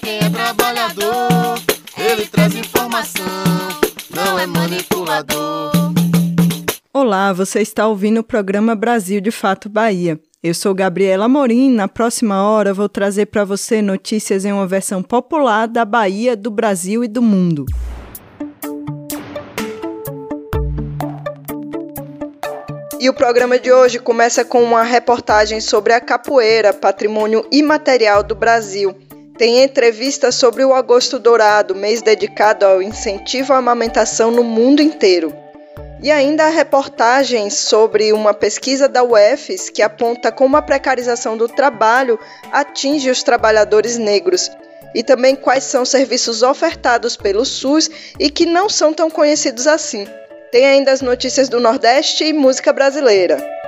quem é trabalhador, ele traz informação, não é manipulador. Olá, você está ouvindo o programa Brasil de Fato Bahia. Eu sou Gabriela Morim. Na próxima hora vou trazer para você notícias em uma versão popular da Bahia, do Brasil e do mundo. E o programa de hoje começa com uma reportagem sobre a capoeira, patrimônio imaterial do Brasil. Tem entrevista sobre o Agosto Dourado, mês dedicado ao incentivo à amamentação no mundo inteiro. E ainda a reportagem sobre uma pesquisa da UFES que aponta como a precarização do trabalho atinge os trabalhadores negros. E também quais são os serviços ofertados pelo SUS e que não são tão conhecidos assim. Tem ainda as notícias do Nordeste e música brasileira.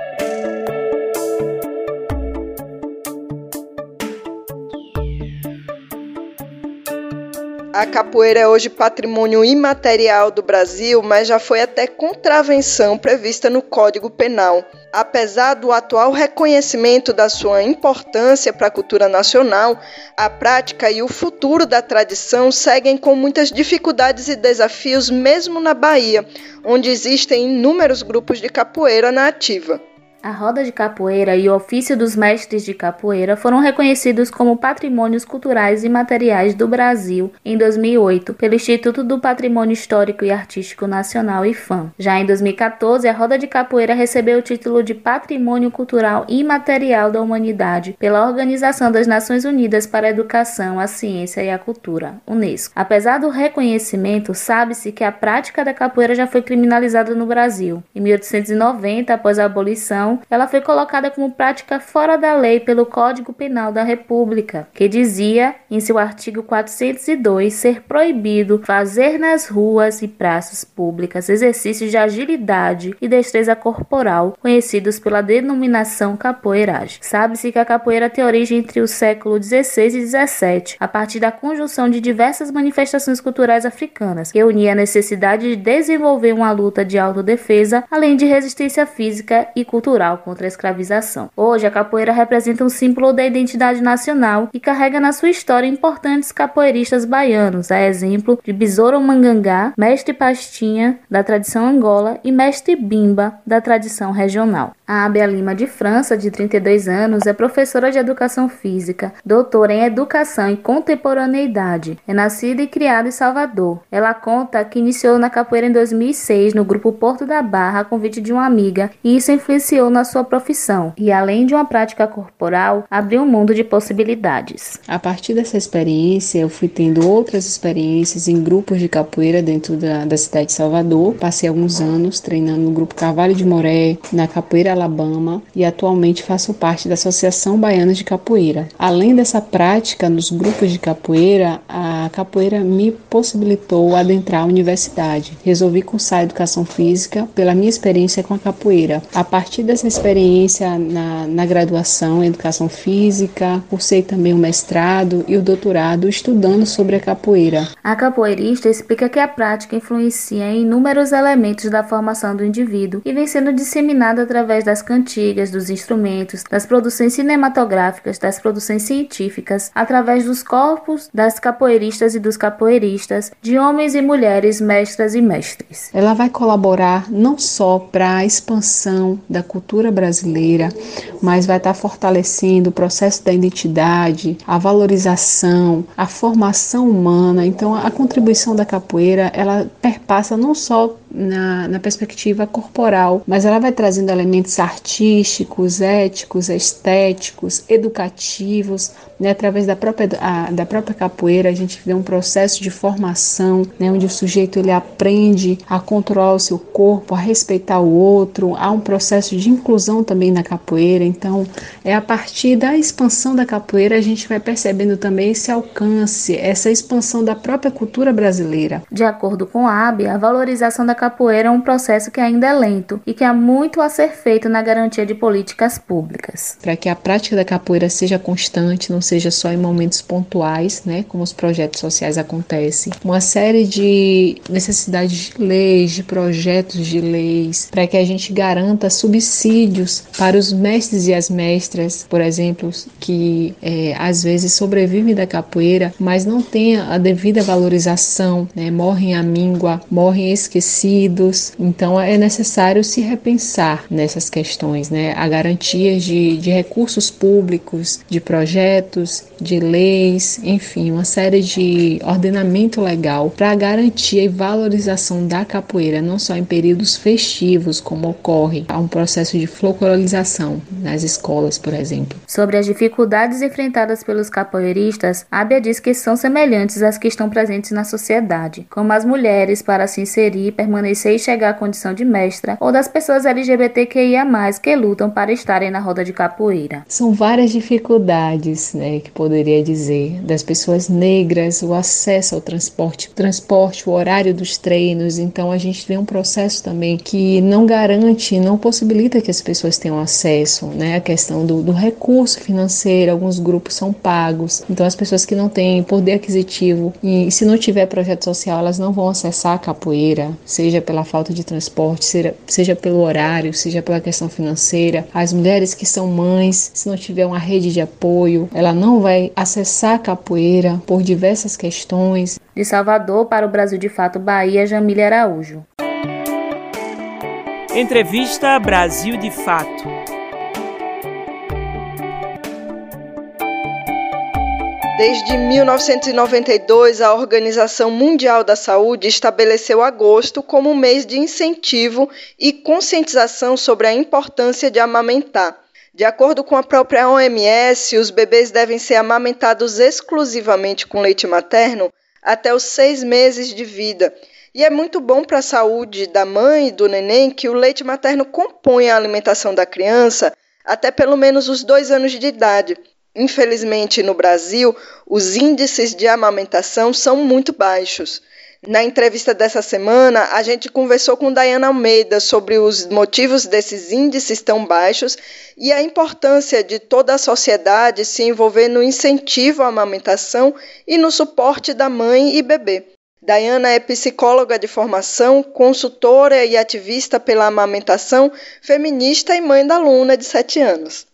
A capoeira é hoje patrimônio imaterial do Brasil, mas já foi até contravenção prevista no Código Penal. Apesar do atual reconhecimento da sua importância para a cultura nacional, a prática e o futuro da tradição seguem com muitas dificuldades e desafios, mesmo na Bahia, onde existem inúmeros grupos de capoeira na ativa. A roda de capoeira e o ofício dos mestres de capoeira foram reconhecidos como patrimônios culturais e materiais do Brasil em 2008 pelo Instituto do Patrimônio Histórico e Artístico Nacional IFAM. Já em 2014, a roda de capoeira recebeu o título de Patrimônio Cultural Imaterial da Humanidade pela Organização das Nações Unidas para a Educação, a Ciência e a Cultura, UNESCO. Apesar do reconhecimento, sabe-se que a prática da capoeira já foi criminalizada no Brasil. Em 1890, após a abolição ela foi colocada como prática fora da lei pelo Código Penal da República, que dizia, em seu artigo 402, ser proibido fazer nas ruas e praças públicas exercícios de agilidade e destreza corporal, conhecidos pela denominação capoeiragem. Sabe-se que a capoeira tem origem entre o século XVI e XVII, a partir da conjunção de diversas manifestações culturais africanas, que unia a necessidade de desenvolver uma luta de autodefesa, além de resistência física e cultural cultural contra a escravização. Hoje, a capoeira representa um símbolo da identidade nacional e carrega na sua história importantes capoeiristas baianos, a exemplo de Besouro Mangangá, mestre Pastinha, da tradição Angola, e mestre Bimba, da tradição regional. A Abia Lima de França, de 32 anos, é professora de educação física, doutora em educação e contemporaneidade. É nascida e criada em Salvador. Ela conta que iniciou na capoeira em 2006 no grupo Porto da Barra a convite de uma amiga e isso influenciou na sua profissão e, além de uma prática corporal, abriu um mundo de possibilidades. A partir dessa experiência, eu fui tendo outras experiências em grupos de capoeira dentro da, da cidade de Salvador. Passei alguns anos treinando no grupo Carvalho de Moré, na Capoeira Alabama e atualmente faço parte da Associação Baiana de Capoeira. Além dessa prática nos grupos de capoeira, a capoeira me possibilitou adentrar a universidade. Resolvi cursar educação física pela minha experiência com a capoeira. A partir dessa essa experiência na, na graduação em educação física, cursei também o mestrado e o doutorado estudando sobre a capoeira. A capoeirista explica que a prática influencia em inúmeros elementos da formação do indivíduo e vem sendo disseminada através das cantigas, dos instrumentos, das produções cinematográficas, das produções científicas, através dos corpos das capoeiristas e dos capoeiristas, de homens e mulheres, mestras e mestres. Ela vai colaborar não só para a expansão da cultura brasileira, mas vai estar fortalecendo o processo da identidade, a valorização, a formação humana. Então, a contribuição da capoeira ela perpassa não só na, na perspectiva corporal, mas ela vai trazendo elementos artísticos, éticos, estéticos, educativos. Né? Através da própria, a, da própria capoeira, a gente vê um processo de formação, né, onde o sujeito ele aprende a controlar o seu corpo, a respeitar o outro, há um processo de inclusão também na capoeira. Então, é a partir da expansão da capoeira a gente vai percebendo também esse alcance, essa expansão da própria cultura brasileira. De acordo com a AB, a valorização da capoeira é um processo que ainda é lento e que há muito a ser feito na garantia de políticas públicas. Para que a prática da capoeira seja constante, não seja só em momentos pontuais, né, como os projetos sociais acontecem, uma série de necessidades de leis, de projetos de leis, para que a gente garanta subsídios para os mestres e as mestras, por exemplo, que é, às vezes sobrevivem da capoeira, mas não têm a devida valorização, né, morrem à míngua, morrem esquecidos. Então é necessário se repensar nessas questões, né, a garantia de, de recursos públicos, de projetos, de leis, enfim, uma série de ordenamento legal para garantia e valorização da capoeira, não só em períodos festivos, como ocorre há um processo de folclorização nas escolas, por exemplo. Sobre as dificuldades enfrentadas pelos capoeiristas, Abia diz que são semelhantes às que estão presentes na sociedade, como as mulheres para se inserir, permanecer e chegar à condição de mestra, ou das pessoas LGBTQIA+, que lutam para estarem na roda de capoeira. São várias dificuldades, né, que poderia dizer, das pessoas negras, o acesso ao transporte, transporte, o horário dos treinos. Então a gente vê um processo também que não garante, não possibilita que as pessoas tenham acesso, né? A questão do, do recurso financeiro, alguns grupos são pagos. Então as pessoas que não têm poder aquisitivo e se não tiver projeto social, elas não vão acessar a capoeira, pela falta de transporte, seja, seja pelo horário, seja pela questão financeira. As mulheres que são mães, se não tiver uma rede de apoio, ela não vai acessar a capoeira por diversas questões. De Salvador para o Brasil de Fato Bahia, Jamília Araújo. Entrevista Brasil de Fato. Desde 1992, a Organização Mundial da Saúde estabeleceu agosto como um mês de incentivo e conscientização sobre a importância de amamentar. De acordo com a própria OMS, os bebês devem ser amamentados exclusivamente com leite materno até os seis meses de vida. E é muito bom para a saúde da mãe e do neném que o leite materno compõe a alimentação da criança até pelo menos os dois anos de idade. Infelizmente, no Brasil, os índices de amamentação são muito baixos. Na entrevista dessa semana, a gente conversou com Dayana Almeida sobre os motivos desses índices tão baixos e a importância de toda a sociedade se envolver no incentivo à amamentação e no suporte da mãe e bebê. Dayana é psicóloga de formação, consultora e ativista pela amamentação, feminista e mãe da aluna de 7 anos.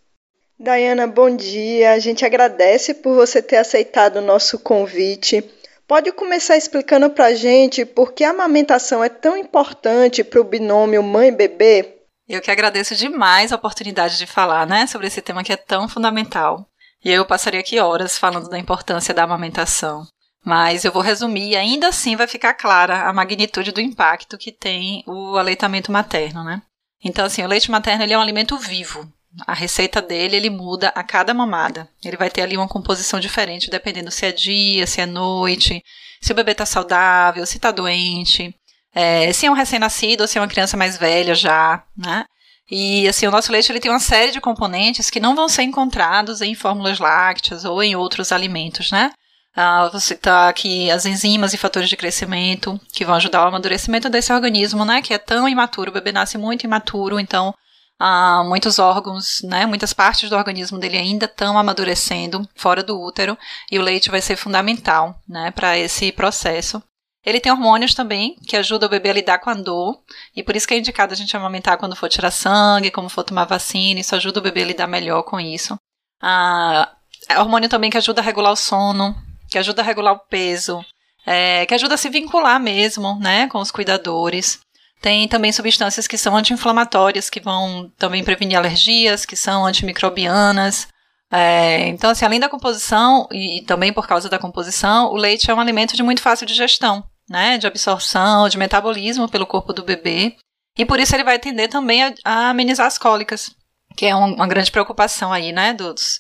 Dayana, bom dia. A gente agradece por você ter aceitado o nosso convite. Pode começar explicando para a gente por que a amamentação é tão importante para o binômio mãe-bebê? Eu que agradeço demais a oportunidade de falar né, sobre esse tema que é tão fundamental. E eu passaria aqui horas falando da importância da amamentação. Mas eu vou resumir e ainda assim vai ficar clara a magnitude do impacto que tem o aleitamento materno, né? Então, assim, o leite materno ele é um alimento vivo. A receita dele, ele muda a cada mamada. Ele vai ter ali uma composição diferente, dependendo se é dia, se é noite, se o bebê está saudável, se está doente, é, se é um recém-nascido ou se é uma criança mais velha já, né? E assim, o nosso leite ele tem uma série de componentes que não vão ser encontrados em fórmulas lácteas ou em outros alimentos, né? Ah, você tá aqui as enzimas e fatores de crescimento que vão ajudar o amadurecimento desse organismo, né? Que é tão imaturo, o bebê nasce muito imaturo, então ah, muitos órgãos, né, muitas partes do organismo dele ainda estão amadurecendo fora do útero e o leite vai ser fundamental, né, para esse processo. Ele tem hormônios também que ajudam o bebê a lidar com a dor e por isso que é indicado a gente amamentar quando for tirar sangue, como for tomar vacina, isso ajuda o bebê a lidar melhor com isso. Ah, é hormônio também que ajuda a regular o sono, que ajuda a regular o peso, é, que ajuda a se vincular mesmo, né, com os cuidadores. Tem também substâncias que são anti-inflamatórias, que vão também prevenir alergias, que são antimicrobianas. É, então, assim, além da composição, e, e, também por causa da composição, o leite é um alimento de muito fácil digestão, né? De absorção, de metabolismo pelo corpo do bebê. E por isso ele vai tender também a, a amenizar as cólicas, que é uma, uma grande preocupação aí, né, dos,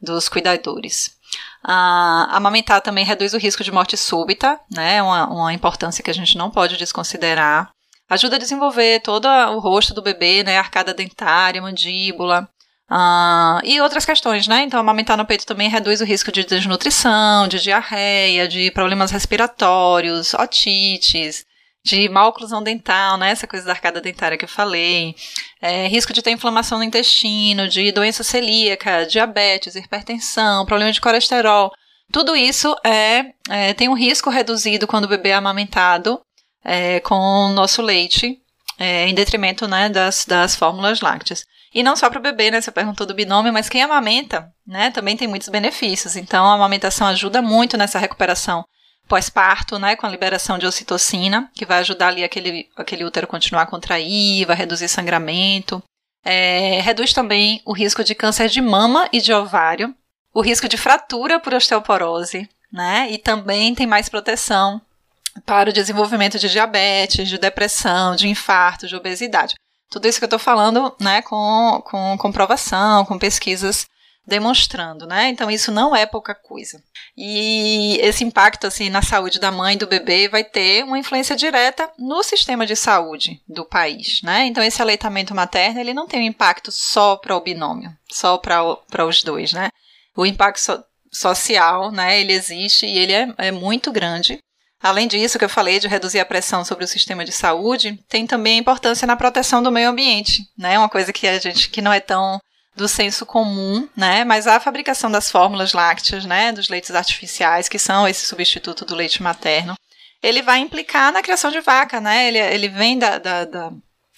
dos cuidadores. Ah, amamentar também reduz o risco de morte súbita, né? Uma, uma importância que a gente não pode desconsiderar. Ajuda a desenvolver todo o rosto do bebê, né? Arcada dentária, mandíbula. Ah, e outras questões, né? Então, amamentar no peito também reduz o risco de desnutrição, de diarreia, de problemas respiratórios, otites, de má oclusão dental, né? Essa coisa da arcada dentária que eu falei. É, risco de ter inflamação no intestino, de doença celíaca, diabetes, hipertensão, problema de colesterol. Tudo isso é, é tem um risco reduzido quando o bebê é amamentado é, com o nosso leite, é, em detrimento né, das, das fórmulas lácteas. E não só para o bebê, né? Você perguntou do binômio, mas quem amamenta, né? Também tem muitos benefícios. Então, a amamentação ajuda muito nessa recuperação pós-parto, né, com a liberação de ocitocina, que vai ajudar ali aquele, aquele útero continuar a contrair, vai reduzir sangramento. É, reduz também o risco de câncer de mama e de ovário, o risco de fratura por osteoporose, né, e também tem mais proteção para o desenvolvimento de diabetes, de depressão, de infarto, de obesidade. Tudo isso que eu estou falando, né, com, com comprovação, com pesquisas demonstrando, né? Então isso não é pouca coisa. E esse impacto assim na saúde da mãe e do bebê vai ter uma influência direta no sistema de saúde do país, né? Então esse aleitamento materno ele não tem um impacto só para o binômio, só para os dois, né? O impacto so, social, né? Ele existe e ele é, é muito grande. Além disso, que eu falei de reduzir a pressão sobre o sistema de saúde, tem também a importância na proteção do meio ambiente, né? Uma coisa que a gente que não é tão do senso comum, né? Mas a fabricação das fórmulas lácteas, né, dos leites artificiais, que são esse substituto do leite materno, ele vai implicar na criação de vaca, né? Ele, ele vem da, da, da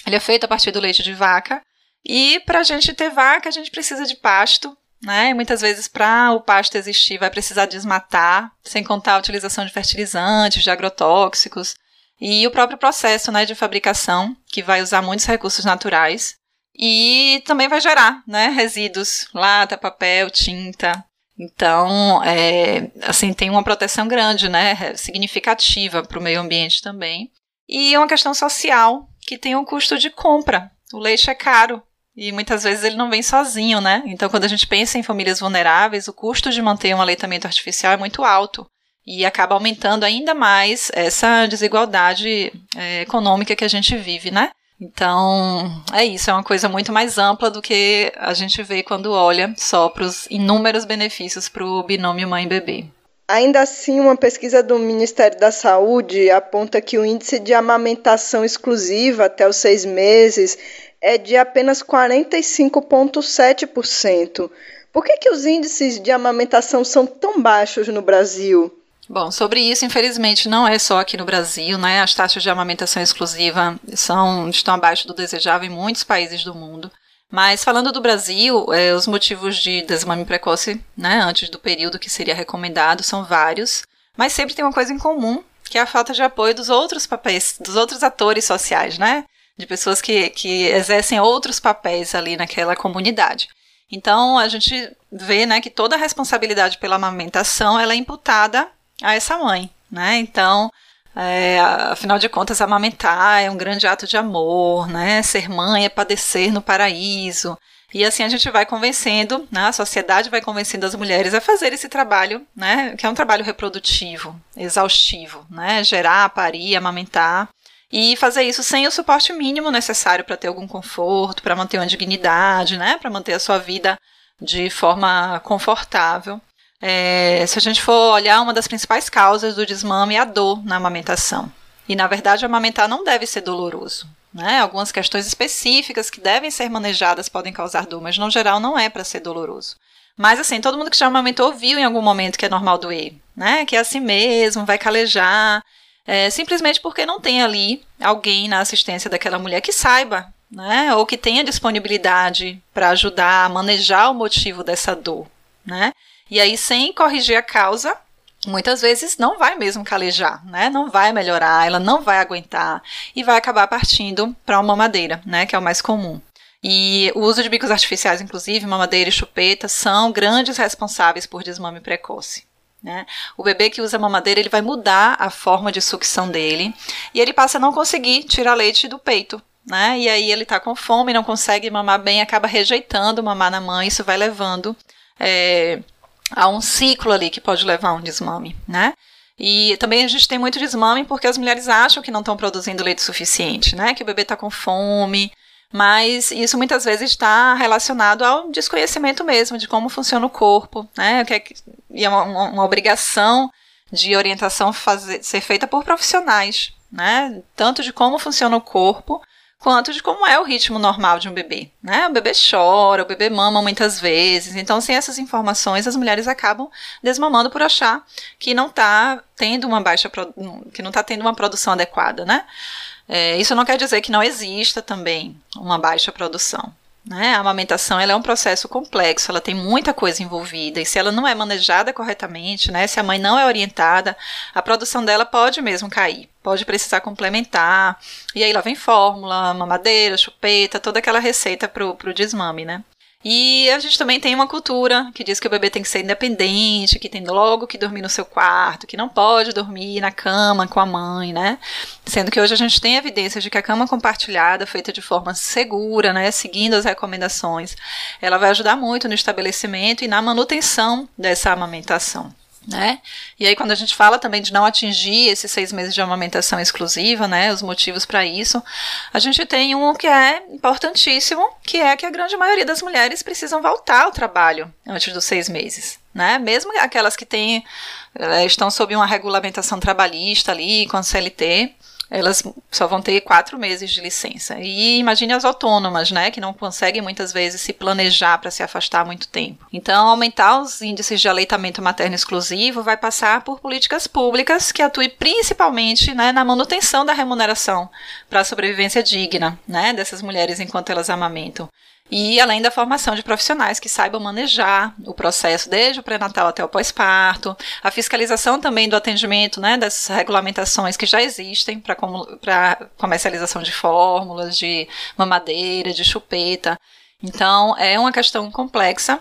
ele é feito a partir do leite de vaca. E para a gente ter vaca, a gente precisa de pasto, né? Muitas vezes, para o pasto existir, vai precisar desmatar, sem contar a utilização de fertilizantes, de agrotóxicos. E o próprio processo né, de fabricação, que vai usar muitos recursos naturais e também vai gerar, né, resíduos, lata, papel, tinta. Então, é, assim, tem uma proteção grande, né, significativa para o meio ambiente também. E uma questão social, que tem um custo de compra. O leite é caro e muitas vezes ele não vem sozinho, né? Então, quando a gente pensa em famílias vulneráveis, o custo de manter um aleitamento artificial é muito alto e acaba aumentando ainda mais essa desigualdade é, econômica que a gente vive, né? Então, é isso, é uma coisa muito mais ampla do que a gente vê quando olha só para os inúmeros benefícios para o binômio mãe-bebê. Ainda assim, uma pesquisa do Ministério da Saúde aponta que o índice de amamentação exclusiva até os seis meses é de apenas 45,7%. Por que, que os índices de amamentação são tão baixos no Brasil? Bom, sobre isso, infelizmente, não é só aqui no Brasil, né? As taxas de amamentação exclusiva são, estão abaixo do desejável em muitos países do mundo. Mas falando do Brasil, é, os motivos de desmame precoce, né, antes do período que seria recomendado, são vários, mas sempre tem uma coisa em comum, que é a falta de apoio dos outros papéis, dos outros atores sociais, né? De pessoas que, que exercem outros papéis ali naquela comunidade. Então, a gente vê, né, que toda a responsabilidade pela amamentação, ela é imputada a essa mãe, né? Então, é, afinal de contas, amamentar é um grande ato de amor, né? Ser mãe é padecer no paraíso. E assim a gente vai convencendo, né? a sociedade vai convencendo as mulheres a fazer esse trabalho, né? Que é um trabalho reprodutivo, exaustivo, né? Gerar, parir, amamentar. E fazer isso sem o suporte mínimo necessário para ter algum conforto, para manter uma dignidade, né? Para manter a sua vida de forma confortável. É, se a gente for olhar, uma das principais causas do desmame é a dor na amamentação. E, na verdade, amamentar não deve ser doloroso. Né? Algumas questões específicas que devem ser manejadas podem causar dor, mas, no geral, não é para ser doloroso. Mas, assim, todo mundo que já amamentou viu em algum momento que é normal doer, né? Que é assim mesmo, vai calejar. É, simplesmente porque não tem ali alguém na assistência daquela mulher que saiba, né? Ou que tenha disponibilidade para ajudar a manejar o motivo dessa dor, né? E aí, sem corrigir a causa, muitas vezes não vai mesmo calejar, né? Não vai melhorar, ela não vai aguentar e vai acabar partindo para uma mamadeira, né? Que é o mais comum. E o uso de bicos artificiais, inclusive, mamadeira e chupeta, são grandes responsáveis por desmame precoce. Né? O bebê que usa mamadeira ele vai mudar a forma de sucção dele e ele passa a não conseguir tirar leite do peito. Né? E aí ele está com fome, não consegue mamar bem, acaba rejeitando mamar na mãe, isso vai levando é, há um ciclo ali que pode levar a um desmame, né? E também a gente tem muito desmame porque as mulheres acham que não estão produzindo leite suficiente, né? Que o bebê está com fome. Mas isso muitas vezes está relacionado ao desconhecimento mesmo de como funciona o corpo, né? É, e é uma, uma, obrigação de orientação fazer, ser feita por profissionais, né? Tanto de como funciona o corpo, quanto de como é o ritmo normal de um bebê, né? O bebê chora, o bebê mama muitas vezes. Então, sem essas informações, as mulheres acabam desmamando por achar que não está tendo uma baixa, que não está tendo uma produção adequada, né? É, isso não quer dizer que não exista também uma baixa produção. Né? A amamentação ela é um processo complexo, ela tem muita coisa envolvida, e se ela não é manejada corretamente, né, se a mãe não é orientada, a produção dela pode mesmo cair, pode precisar complementar, e aí lá vem fórmula, mamadeira, chupeta, toda aquela receita para o desmame, né? E a gente também tem uma cultura que diz que o bebê tem que ser independente, que tem logo que dormir no seu quarto, que não pode dormir na cama com a mãe, né? Sendo que hoje a gente tem evidências de que a cama compartilhada, feita de forma segura, né, seguindo as recomendações, ela vai ajudar muito no estabelecimento e na manutenção dessa amamentação né? E aí, quando a gente fala também de não atingir esses seis meses de amamentação exclusiva, né? Os motivos para isso, a gente tem um que é importantíssimo, que é que a grande maioria das mulheres precisam voltar ao trabalho antes dos seis meses, né? Mesmo aquelas que têm, eh, estão sob uma regulamentação trabalhista ali, com a CLT, elas só vão ter quatro meses de licença. E imagine as autônomas, né, que não conseguem muitas vezes se planejar para se afastar muito tempo. Então, aumentar os índices de aleitamento materno exclusivo vai passar por políticas públicas que atuem principalmente né, na manutenção da remuneração para a sobrevivência digna né, dessas mulheres enquanto elas amamentam e além da formação de profissionais que saibam manejar o processo desde o pré-natal até o pós-parto, a fiscalização também do atendimento, né, das regulamentações que já existem para comercialização de fórmulas, de mamadeira, de chupeta. Então, é uma questão complexa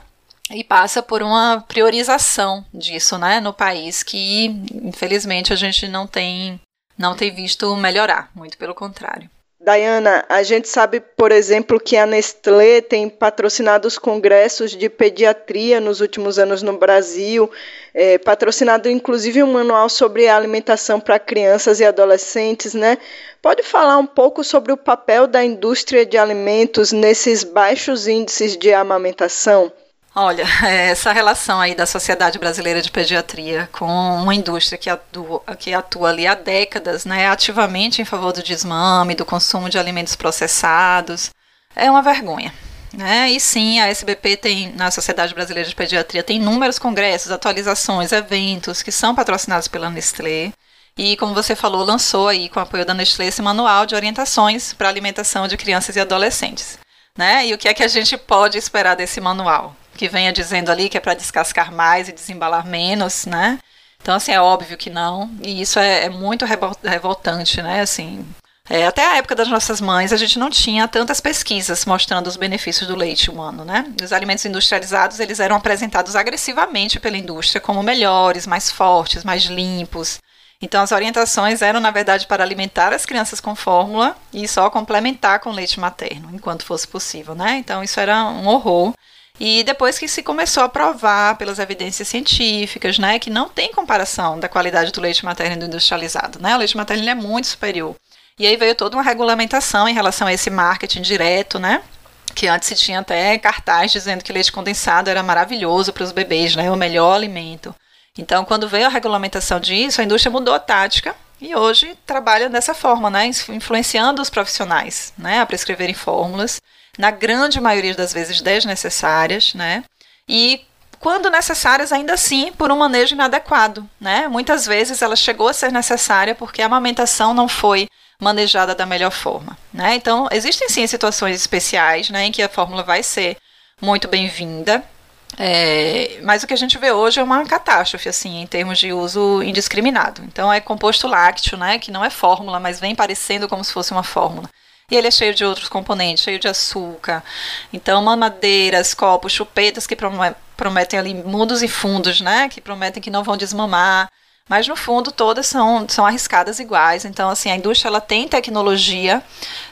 e passa por uma priorização disso, né, no país que infelizmente a gente não tem não tem visto melhorar, muito pelo contrário. Dayana, a gente sabe, por exemplo, que a Nestlé tem patrocinado os congressos de pediatria nos últimos anos no Brasil, é, patrocinado inclusive um manual sobre alimentação para crianças e adolescentes, né? Pode falar um pouco sobre o papel da indústria de alimentos nesses baixos índices de amamentação? Olha, essa relação aí da Sociedade Brasileira de Pediatria com uma indústria que atua, que atua ali há décadas, né, ativamente em favor do desmame, do consumo de alimentos processados, é uma vergonha. Né? E sim, a SBP tem, na Sociedade Brasileira de Pediatria, tem inúmeros congressos, atualizações, eventos que são patrocinados pela Nestlé. E, como você falou, lançou aí, com o apoio da Nestlé, esse manual de orientações para alimentação de crianças e adolescentes. Né? E o que é que a gente pode esperar desse manual? Que venha dizendo ali que é para descascar mais e desembalar menos, né? Então, assim, é óbvio que não. E isso é, é muito revoltante, né? Assim, é, até a época das nossas mães, a gente não tinha tantas pesquisas mostrando os benefícios do leite humano, né? Os alimentos industrializados, eles eram apresentados agressivamente pela indústria como melhores, mais fortes, mais limpos. Então, as orientações eram, na verdade, para alimentar as crianças com fórmula e só complementar com leite materno, enquanto fosse possível, né? Então, isso era um horror. E depois que se começou a provar pelas evidências científicas, né, que não tem comparação da qualidade do leite materno do industrializado, né? O leite materno é muito superior. E aí veio toda uma regulamentação em relação a esse marketing direto, né? Que antes se tinha até cartaz dizendo que leite condensado era maravilhoso para os bebês, né? O melhor alimento. Então, quando veio a regulamentação disso, a indústria mudou a tática e hoje trabalha dessa forma, né? Influenciando os profissionais, né? A prescreverem fórmulas na grande maioria das vezes desnecessárias, né? E quando necessárias, ainda assim, por um manejo inadequado, né? Muitas vezes ela chegou a ser necessária porque a amamentação não foi manejada da melhor forma, né? Então, existem sim situações especiais, né, em que a fórmula vai ser muito bem-vinda, é, mas o que a gente vê hoje é uma catástrofe, assim, em termos de uso indiscriminado. Então, é composto lácteo, né, que não é fórmula, mas vem parecendo como se fosse uma fórmula. E ele é cheio de outros componentes, cheio de açúcar. Então, mamadeiras, copos, chupetas que prometem ali mundos e fundos, né? Que prometem que não vão desmamar. Mas no fundo todas são, são arriscadas iguais. Então, assim, a indústria ela tem tecnologia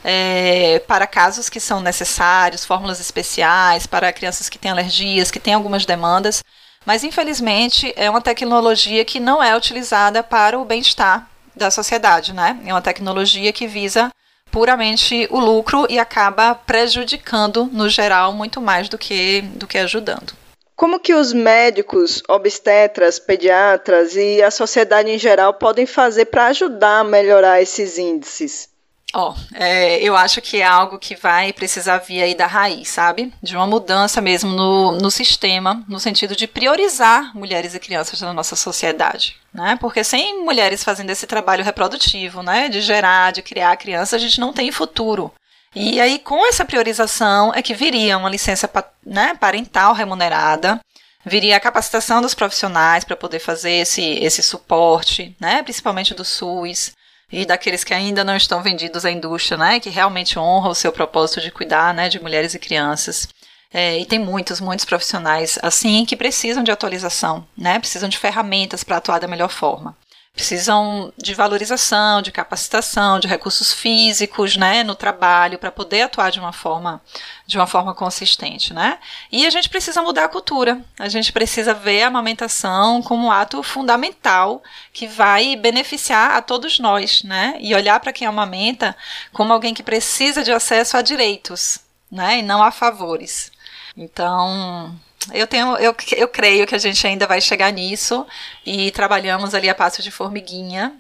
é, para casos que são necessários, fórmulas especiais, para crianças que têm alergias, que têm algumas demandas, Mas infelizmente é uma tecnologia que não é utilizada para o bem-estar da sociedade, né? É uma tecnologia que visa puramente o lucro e acaba prejudicando no geral muito mais do que do que ajudando. Como que os médicos, obstetras, pediatras e a sociedade em geral podem fazer para ajudar a melhorar esses índices? Ó, oh, é, eu acho que é algo que vai precisar vir aí da raiz, sabe? De uma mudança mesmo no, no sistema, no sentido de priorizar mulheres e crianças na nossa sociedade, né? Porque sem mulheres fazendo esse trabalho reprodutivo, né? De gerar, de criar crianças, a gente não tem futuro. E aí, com essa priorização, é que viria uma licença né, parental remunerada, viria a capacitação dos profissionais para poder fazer esse, esse suporte, né, principalmente do SUS, e daqueles que ainda não estão vendidos à indústria, né, que realmente honra o seu propósito de cuidar, né, de mulheres e crianças. É, e tem muitos, muitos profissionais assim que precisam de atualização, né, precisam de ferramentas para atuar da melhor forma precisam de valorização, de capacitação, de recursos físicos, né, no trabalho para poder atuar de uma forma de uma forma consistente, né? E a gente precisa mudar a cultura. A gente precisa ver a amamentação como um ato fundamental que vai beneficiar a todos nós, né? E olhar para quem amamenta como alguém que precisa de acesso a direitos, né? E não a favores. Então, eu tenho, eu, eu creio que a gente ainda vai chegar nisso e trabalhamos ali a passo de formiguinha.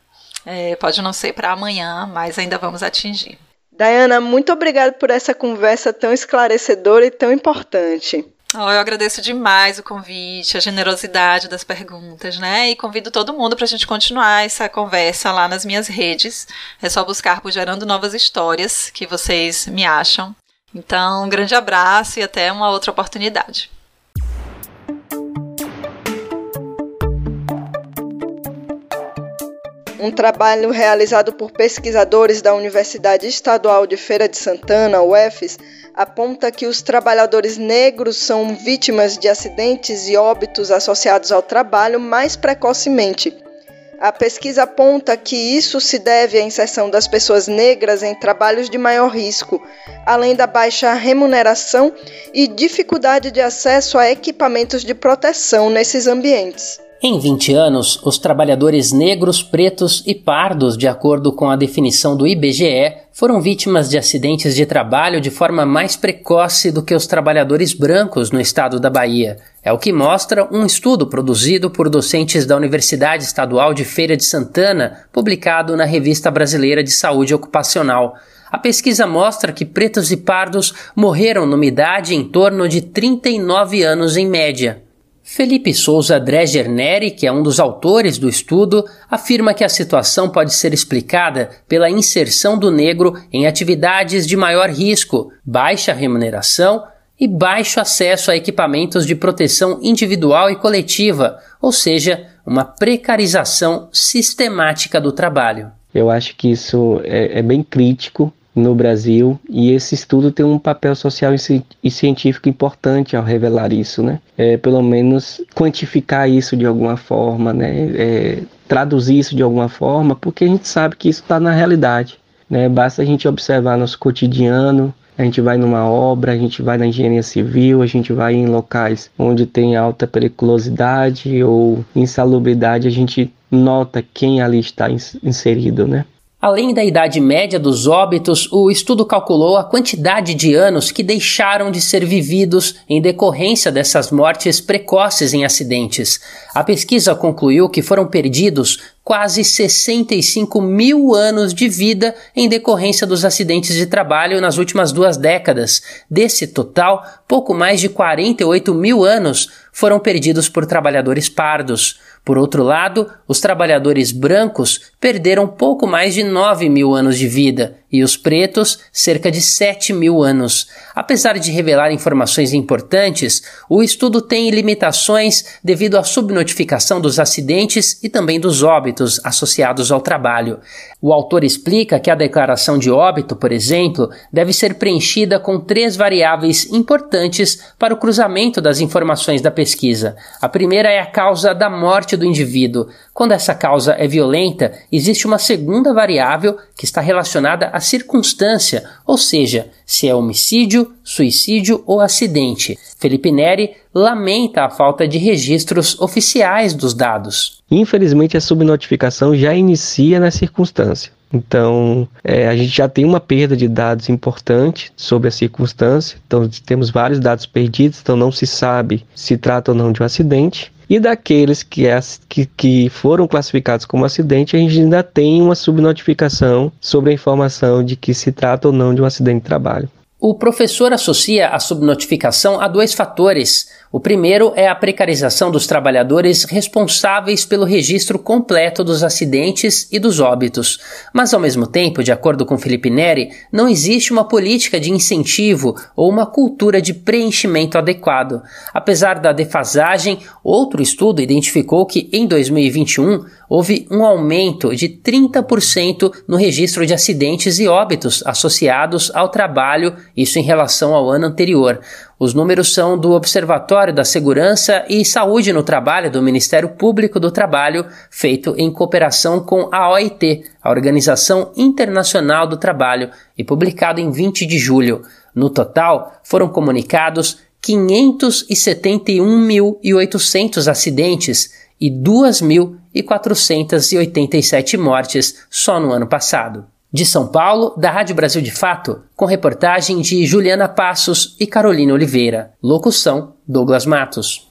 É, pode não ser para amanhã, mas ainda vamos atingir. Dayana, muito obrigada por essa conversa tão esclarecedora e tão importante. Oh, eu agradeço demais o convite, a generosidade das perguntas, né? E convido todo mundo para a gente continuar essa conversa lá nas minhas redes. É só buscar por Gerando Novas Histórias, que vocês me acham. Então, um grande abraço e até uma outra oportunidade. Um trabalho realizado por pesquisadores da Universidade Estadual de Feira de Santana, UFES, aponta que os trabalhadores negros são vítimas de acidentes e óbitos associados ao trabalho mais precocemente. A pesquisa aponta que isso se deve à inserção das pessoas negras em trabalhos de maior risco, além da baixa remuneração e dificuldade de acesso a equipamentos de proteção nesses ambientes. Em 20 anos, os trabalhadores negros, pretos e pardos, de acordo com a definição do IBGE, foram vítimas de acidentes de trabalho de forma mais precoce do que os trabalhadores brancos no estado da Bahia. É o que mostra um estudo produzido por docentes da Universidade Estadual de Feira de Santana, publicado na Revista Brasileira de Saúde Ocupacional. A pesquisa mostra que pretos e pardos morreram numa idade em torno de 39 anos em média. Felipe Souza Dreger Neri, que é um dos autores do estudo, afirma que a situação pode ser explicada pela inserção do negro em atividades de maior risco, baixa remuneração e baixo acesso a equipamentos de proteção individual e coletiva, ou seja, uma precarização sistemática do trabalho. Eu acho que isso é, é bem crítico no Brasil e esse estudo tem um papel social e científico importante ao revelar isso, né? É, pelo menos quantificar isso de alguma forma, né? É, traduzir isso de alguma forma, porque a gente sabe que isso está na realidade, né? Basta a gente observar nosso cotidiano, a gente vai numa obra, a gente vai na engenharia civil, a gente vai em locais onde tem alta periculosidade ou insalubridade, a gente nota quem ali está inserido, né? Além da idade média dos óbitos, o estudo calculou a quantidade de anos que deixaram de ser vividos em decorrência dessas mortes precoces em acidentes. A pesquisa concluiu que foram perdidos quase 65 mil anos de vida em decorrência dos acidentes de trabalho nas últimas duas décadas. Desse total, pouco mais de 48 mil anos foram perdidos por trabalhadores pardos. Por outro lado, os trabalhadores brancos perderam pouco mais de 9 mil anos de vida e os pretos cerca de 7 mil anos. Apesar de revelar informações importantes, o estudo tem limitações devido à subnotificação dos acidentes e também dos óbitos associados ao trabalho. O autor explica que a declaração de óbito, por exemplo, deve ser preenchida com três variáveis importantes para o cruzamento das informações da pesquisa. A primeira é a causa da morte do indivíduo Quando essa causa é violenta, existe uma segunda variável que está relacionada à circunstância, ou seja, se é homicídio, suicídio ou acidente. Felipe Neri lamenta a falta de registros oficiais dos dados. Infelizmente, a subnotificação já inicia na circunstância. Então, é, a gente já tem uma perda de dados importante sobre a circunstância. Então, temos vários dados perdidos, então não se sabe se trata ou não de um acidente. E daqueles que, é, que, que foram classificados como acidente, a gente ainda tem uma subnotificação sobre a informação de que se trata ou não de um acidente de trabalho. O professor associa a subnotificação a dois fatores o primeiro é a precarização dos trabalhadores responsáveis pelo registro completo dos acidentes e dos óbitos. Mas, ao mesmo tempo, de acordo com Felipe Neri, não existe uma política de incentivo ou uma cultura de preenchimento adequado. Apesar da defasagem, outro estudo identificou que, em 2021, houve um aumento de 30% no registro de acidentes e óbitos associados ao trabalho, isso em relação ao ano anterior. Os números são do Observatório da Segurança e Saúde no Trabalho do Ministério Público do Trabalho, feito em cooperação com a OIT, a Organização Internacional do Trabalho, e publicado em 20 de julho. No total, foram comunicados 571.800 acidentes e 2.487 mortes só no ano passado. De São Paulo, da Rádio Brasil de Fato, com reportagem de Juliana Passos e Carolina Oliveira. Locução: Douglas Matos.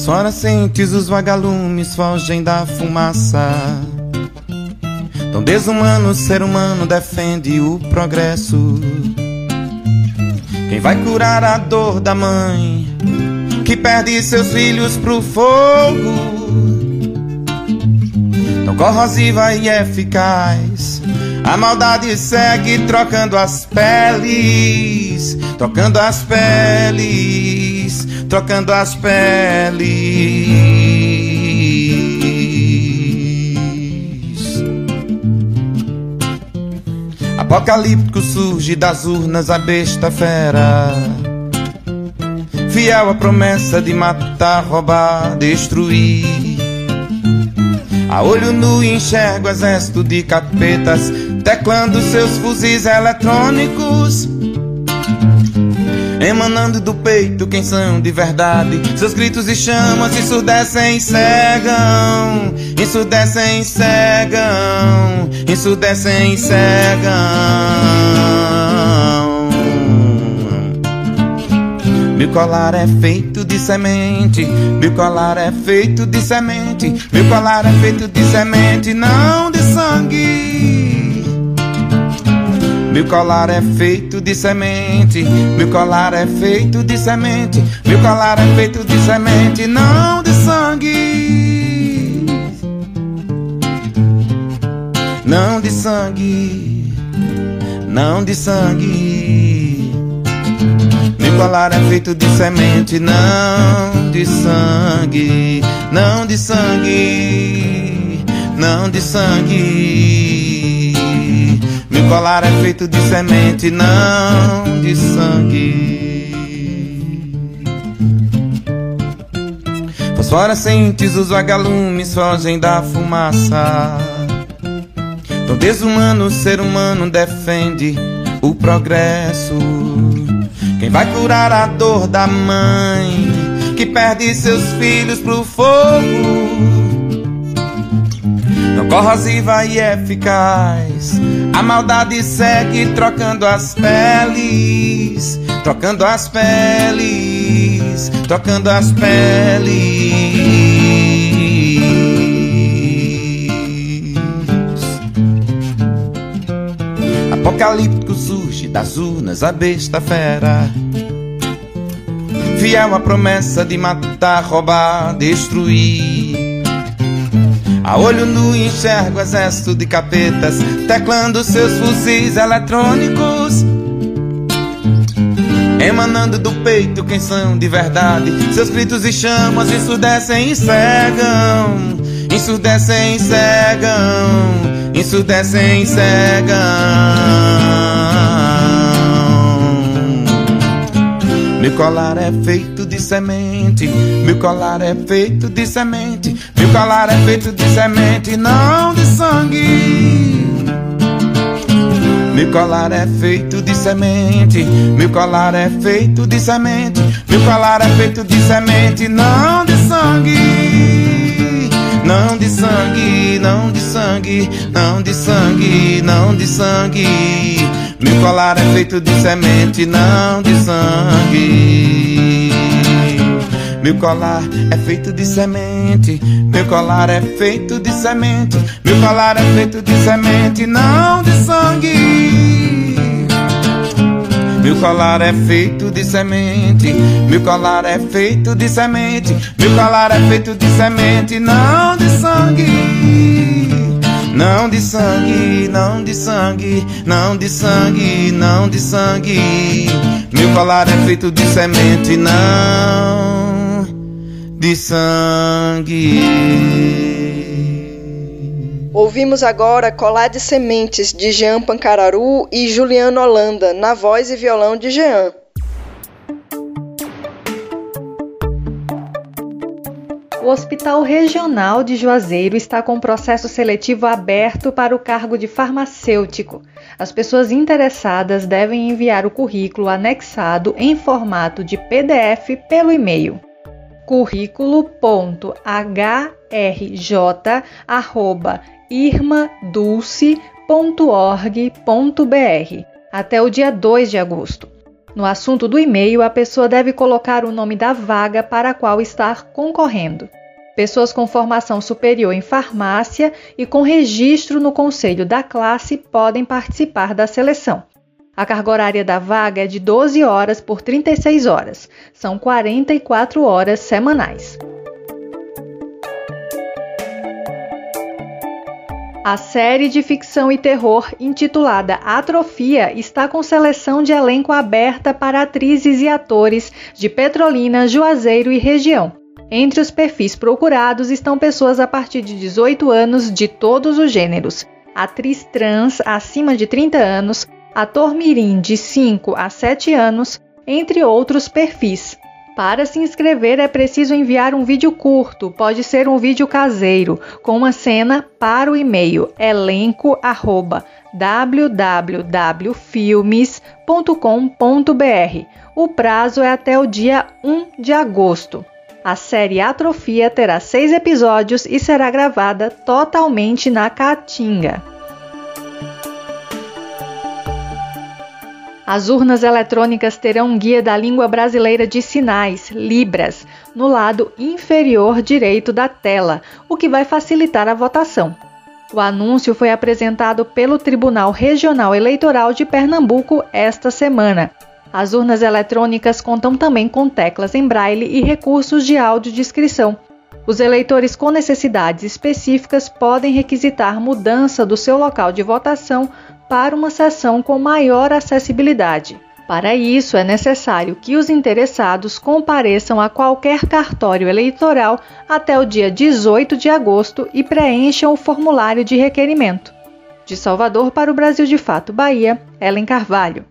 As fluorescentes, os vagalumes fogem da fumaça. Tão desumano, ser humano defende o progresso. Quem vai curar a dor da mãe que perde seus filhos pro fogo? Tão corrosiva e eficaz. A maldade segue trocando as peles, trocando as peles trocando as peles. Apocalíptico surge das urnas a besta fera. Fiel à promessa de matar, roubar, destruir. A olho nu enxergo exército de capetas teclando seus fuzis eletrônicos emanando do peito quem são de verdade. Seus gritos e chamas ensurdecem, cegam, ensurdecem, cegam, ensurdecem, cegam. Meu colar é feito de semente, meu colar é feito de semente, meu colar é feito de semente, não de sangue. Meu colar é feito de semente, meu colar é feito de semente, meu colar é feito de semente, não de sangue. Não de sangue, não de sangue. Meu colar é feito de semente, não de sangue, não de sangue, não de sangue. Colar é feito de semente, não de sangue. Fosforescentes, os vagalumes fogem da fumaça. Tão desumano o ser humano defende o progresso. Quem vai curar a dor da mãe que perde seus filhos pro fogo? Tão corrosiva e eficaz a maldade segue trocando as peles, trocando as peles, trocando as peles. Apocalíptico surge das urnas a besta fera. Fiel à promessa de matar, roubar, destruir. A olho nu enxergo exército de capetas teclando seus fuzis eletrônicos. emanando do peito quem são de verdade. Seus gritos e chamas ensurdecem e cegam, ensurdecem e cegam, ensurdecem e cegam. Meu colar é feito de semente, meu colar é feito de semente, meu colar é feito de semente, não de sangue. Meu colar é feito de semente, meu colar é feito de semente, meu colar é feito de semente, não de sangue. Não de sangue, não de sangue, não de sangue, não de sangue. Meu colar é feito de semente, não de sangue. Meu colar é feito de semente, meu colar é feito de semente, meu colar é feito de semente, não de sangue. Meu colar é feito de semente, meu colar é feito de semente, meu colar é feito de semente, não de sangue. Não de sangue, não de sangue, não de sangue, não de sangue. Meu colar é feito de semente, não de sangue. Ouvimos agora Colar de Sementes de Jean Pancararu e Juliano Holanda, na voz e violão de Jean. O Hospital Regional de Juazeiro está com processo seletivo aberto para o cargo de farmacêutico. As pessoas interessadas devem enviar o currículo anexado em formato de PDF pelo e-mail currículo.hrj@irmadulce.org.br até o dia 2 de agosto. No assunto do e-mail, a pessoa deve colocar o nome da vaga para a qual está concorrendo. Pessoas com formação superior em farmácia e com registro no conselho da classe podem participar da seleção. A carga horária da vaga é de 12 horas por 36 horas. São 44 horas semanais. A série de ficção e terror intitulada Atrofia está com seleção de elenco aberta para atrizes e atores de Petrolina, Juazeiro e região. Entre os perfis procurados estão pessoas a partir de 18 anos de todos os gêneros, atriz trans acima de 30 anos, ator mirim de 5 a 7 anos, entre outros perfis. Para se inscrever é preciso enviar um vídeo curto, pode ser um vídeo caseiro, com uma cena para o e-mail elenco@www.filmes.com.br. O prazo é até o dia 1 de agosto. A série Atrofia terá seis episódios e será gravada totalmente na Caatinga. As urnas eletrônicas terão um guia da língua brasileira de sinais, Libras, no lado inferior direito da tela, o que vai facilitar a votação. O anúncio foi apresentado pelo Tribunal Regional Eleitoral de Pernambuco esta semana. As urnas eletrônicas contam também com teclas em braille e recursos de audiodescrição. Os eleitores com necessidades específicas podem requisitar mudança do seu local de votação para uma sessão com maior acessibilidade. Para isso, é necessário que os interessados compareçam a qualquer cartório eleitoral até o dia 18 de agosto e preencham o formulário de requerimento. De Salvador para o Brasil de Fato Bahia, Ellen Carvalho.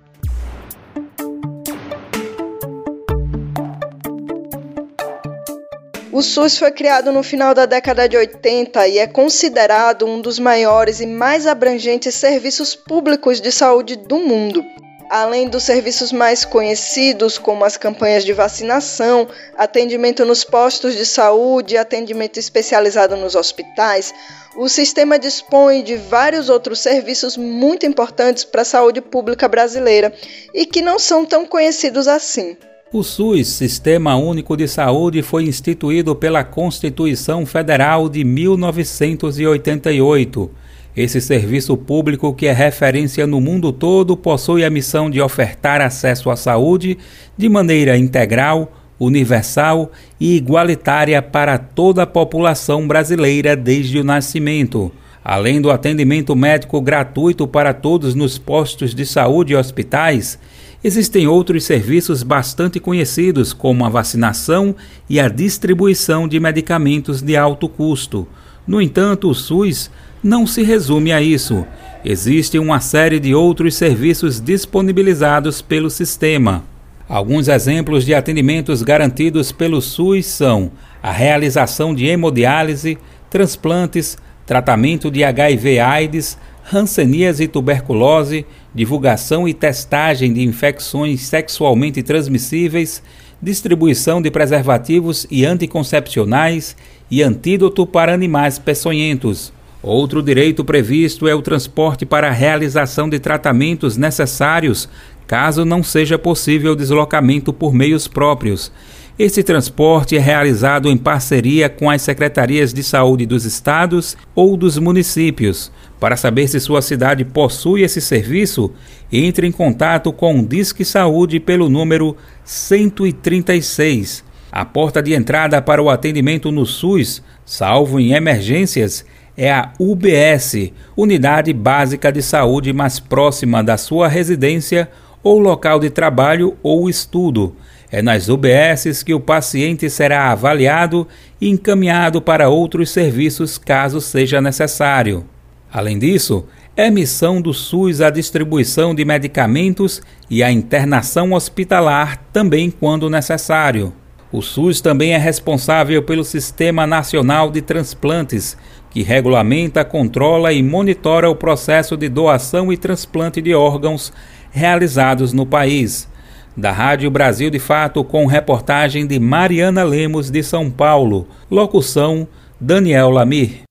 O SUS foi criado no final da década de 80 e é considerado um dos maiores e mais abrangentes serviços públicos de saúde do mundo. Além dos serviços mais conhecidos, como as campanhas de vacinação, atendimento nos postos de saúde e atendimento especializado nos hospitais, o sistema dispõe de vários outros serviços muito importantes para a saúde pública brasileira e que não são tão conhecidos assim. O SUS, Sistema Único de Saúde, foi instituído pela Constituição Federal de 1988. Esse serviço público, que é referência no mundo todo, possui a missão de ofertar acesso à saúde de maneira integral, universal e igualitária para toda a população brasileira desde o nascimento. Além do atendimento médico gratuito para todos nos postos de saúde e hospitais, Existem outros serviços bastante conhecidos, como a vacinação e a distribuição de medicamentos de alto custo. No entanto, o SUS não se resume a isso. Existe uma série de outros serviços disponibilizados pelo sistema. Alguns exemplos de atendimentos garantidos pelo SUS são a realização de hemodiálise, transplantes, tratamento de HIV/AIDS, hanseníase e tuberculose, divulgação e testagem de infecções sexualmente transmissíveis, distribuição de preservativos e anticoncepcionais e antídoto para animais peçonhentos. Outro direito previsto é o transporte para a realização de tratamentos necessários, caso não seja possível deslocamento por meios próprios. Esse transporte é realizado em parceria com as secretarias de saúde dos estados ou dos municípios. Para saber se sua cidade possui esse serviço, entre em contato com o Disque Saúde pelo número 136. A porta de entrada para o atendimento no SUS, salvo em emergências, é a UBS, Unidade Básica de Saúde mais próxima da sua residência ou local de trabalho ou estudo. É nas UBSs que o paciente será avaliado e encaminhado para outros serviços caso seja necessário. Além disso, é missão do SUS a distribuição de medicamentos e a internação hospitalar também quando necessário. O SUS também é responsável pelo Sistema Nacional de Transplantes, que regulamenta, controla e monitora o processo de doação e transplante de órgãos realizados no país. Da Rádio Brasil de Fato, com reportagem de Mariana Lemos de São Paulo. Locução: Daniel Lamir.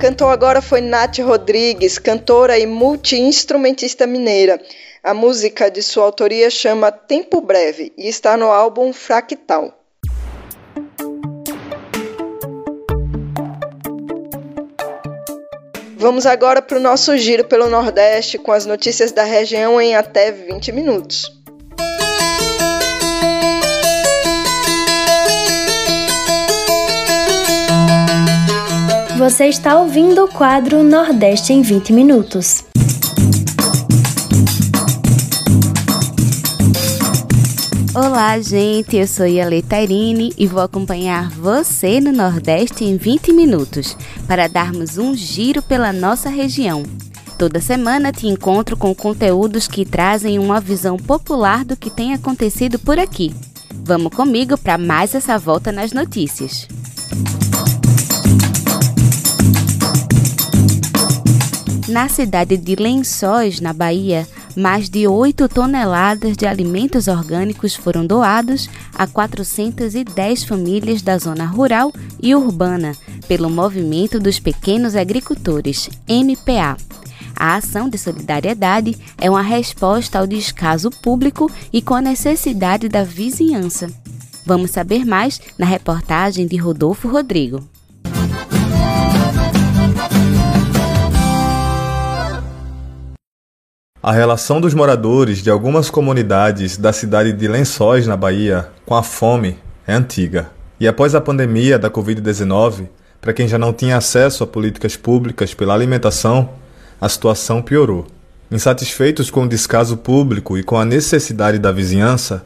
Cantou agora foi Nath Rodrigues, cantora e multi-instrumentista mineira. A música de sua autoria chama Tempo Breve e está no álbum Fractal. Vamos agora para o nosso giro pelo Nordeste com as notícias da região em até 20 minutos. Você está ouvindo o quadro Nordeste em 20 Minutos. Olá, gente. Eu sou Yale Tairine e vou acompanhar você no Nordeste em 20 minutos para darmos um giro pela nossa região. Toda semana te encontro com conteúdos que trazem uma visão popular do que tem acontecido por aqui. Vamos comigo para mais essa volta nas notícias. Na cidade de Lençóis, na Bahia, mais de 8 toneladas de alimentos orgânicos foram doados a 410 famílias da zona rural e urbana pelo Movimento dos Pequenos Agricultores, MPA. A ação de solidariedade é uma resposta ao descaso público e com a necessidade da vizinhança. Vamos saber mais na reportagem de Rodolfo Rodrigo. A relação dos moradores de algumas comunidades da cidade de Lençóis, na Bahia, com a fome é antiga. E após a pandemia da Covid-19, para quem já não tinha acesso a políticas públicas pela alimentação, a situação piorou. Insatisfeitos com o descaso público e com a necessidade da vizinhança,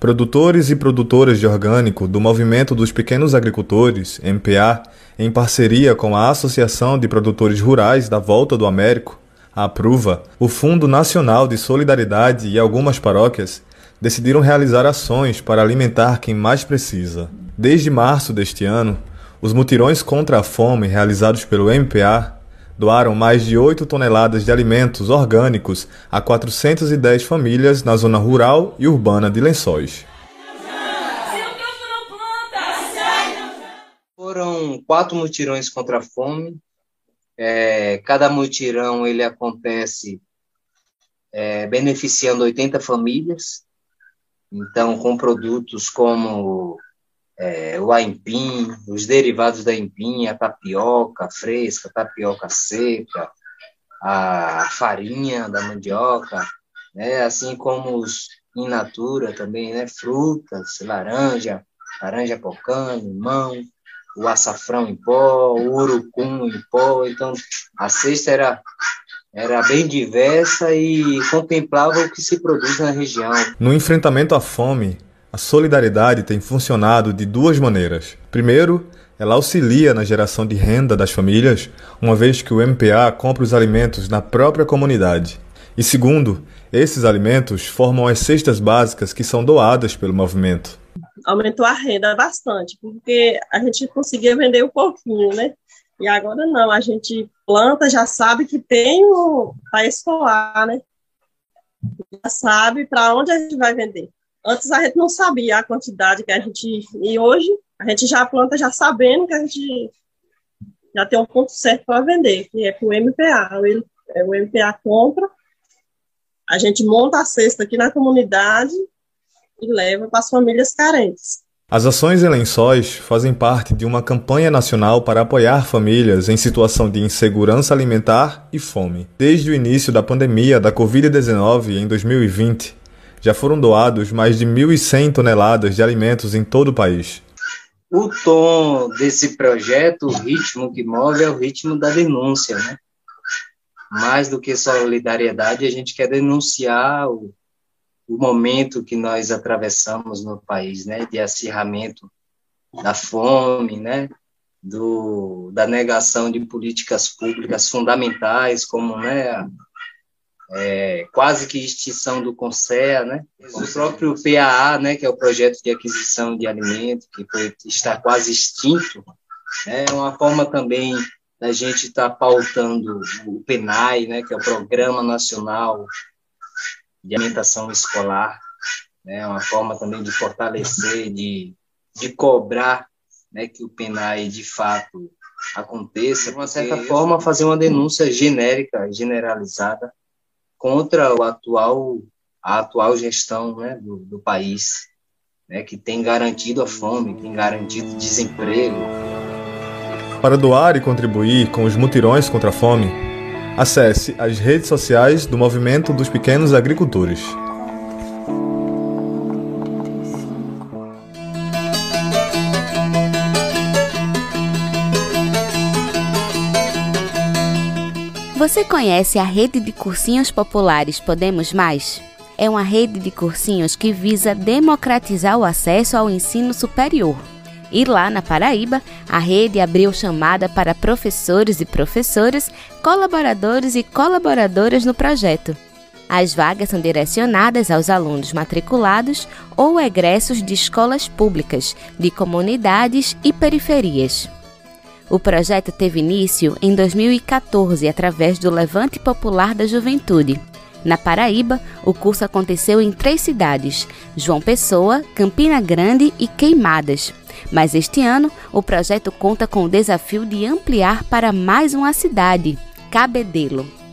produtores e produtoras de orgânico do Movimento dos Pequenos Agricultores, MPA, em parceria com a Associação de Produtores Rurais da Volta do Américo, Pruva, o Fundo Nacional de Solidariedade e algumas paróquias decidiram realizar ações para alimentar quem mais precisa. Desde março deste ano, os mutirões contra a fome realizados pelo MPA doaram mais de 8 toneladas de alimentos orgânicos a 410 famílias na zona rural e urbana de Lençóis. Foram quatro mutirões contra a fome é, cada mutirão ele acontece é, beneficiando 80 famílias, então com produtos como é, o aipim, os derivados da aipim, a tapioca fresca, tapioca seca, a farinha da mandioca, né, assim como os in natura também, né, frutas, laranja, laranja pocã, limão, o açafrão em pó, o urucum em pó. Então, a cesta era, era bem diversa e contemplava o que se produz na região. No enfrentamento à fome, a solidariedade tem funcionado de duas maneiras. Primeiro, ela auxilia na geração de renda das famílias, uma vez que o MPA compra os alimentos na própria comunidade. E segundo, esses alimentos formam as cestas básicas que são doadas pelo movimento aumentou a renda bastante, porque a gente conseguia vender um pouquinho, né? E agora não, a gente planta, já sabe que tem para escoar, né? Já sabe para onde a gente vai vender. Antes a gente não sabia a quantidade que a gente. E hoje a gente já planta já sabendo que a gente já tem um ponto certo para vender, que é com o MPA. O MPA compra, a gente monta a cesta aqui na comunidade e leva para as famílias carentes. As ações em lençóis fazem parte de uma campanha nacional para apoiar famílias em situação de insegurança alimentar e fome. Desde o início da pandemia da Covid-19 em 2020, já foram doados mais de 1.100 toneladas de alimentos em todo o país. O tom desse projeto, o ritmo que move, é o ritmo da denúncia, né? Mais do que solidariedade, a gente quer denunciar o o momento que nós atravessamos no país, né, de acirramento da fome, né, do, da negação de políticas públicas fundamentais, como, né, é, quase que extinção do CONSEA, né, o próprio PAA, né, que é o projeto de aquisição de alimentos, que foi, está quase extinto, né, é uma forma também da gente estar tá pautando o PENAI, né, que é o Programa Nacional de Alimentação Escolar, né, uma forma também de fortalecer, de, de cobrar né, que o PENAI de fato aconteça, de uma certa forma fazer uma denúncia genérica, generalizada contra o atual a atual gestão né, do, do país, né, que tem garantido a fome, tem garantido desemprego. Para doar e contribuir com os mutirões contra a fome, acesse as redes sociais do Movimento dos Pequenos Agricultores. Você conhece a rede de cursinhos populares Podemos Mais? É uma rede de cursinhos que visa democratizar o acesso ao ensino superior. E lá na Paraíba, a rede abriu chamada para professores e professoras, colaboradores e colaboradoras no projeto. As vagas são direcionadas aos alunos matriculados ou egressos de escolas públicas, de comunidades e periferias. O projeto teve início em 2014 através do Levante Popular da Juventude. Na Paraíba, o curso aconteceu em três cidades: João Pessoa, Campina Grande e Queimadas. Mas este ano, o projeto conta com o desafio de ampliar para mais uma cidade, Cabedelo.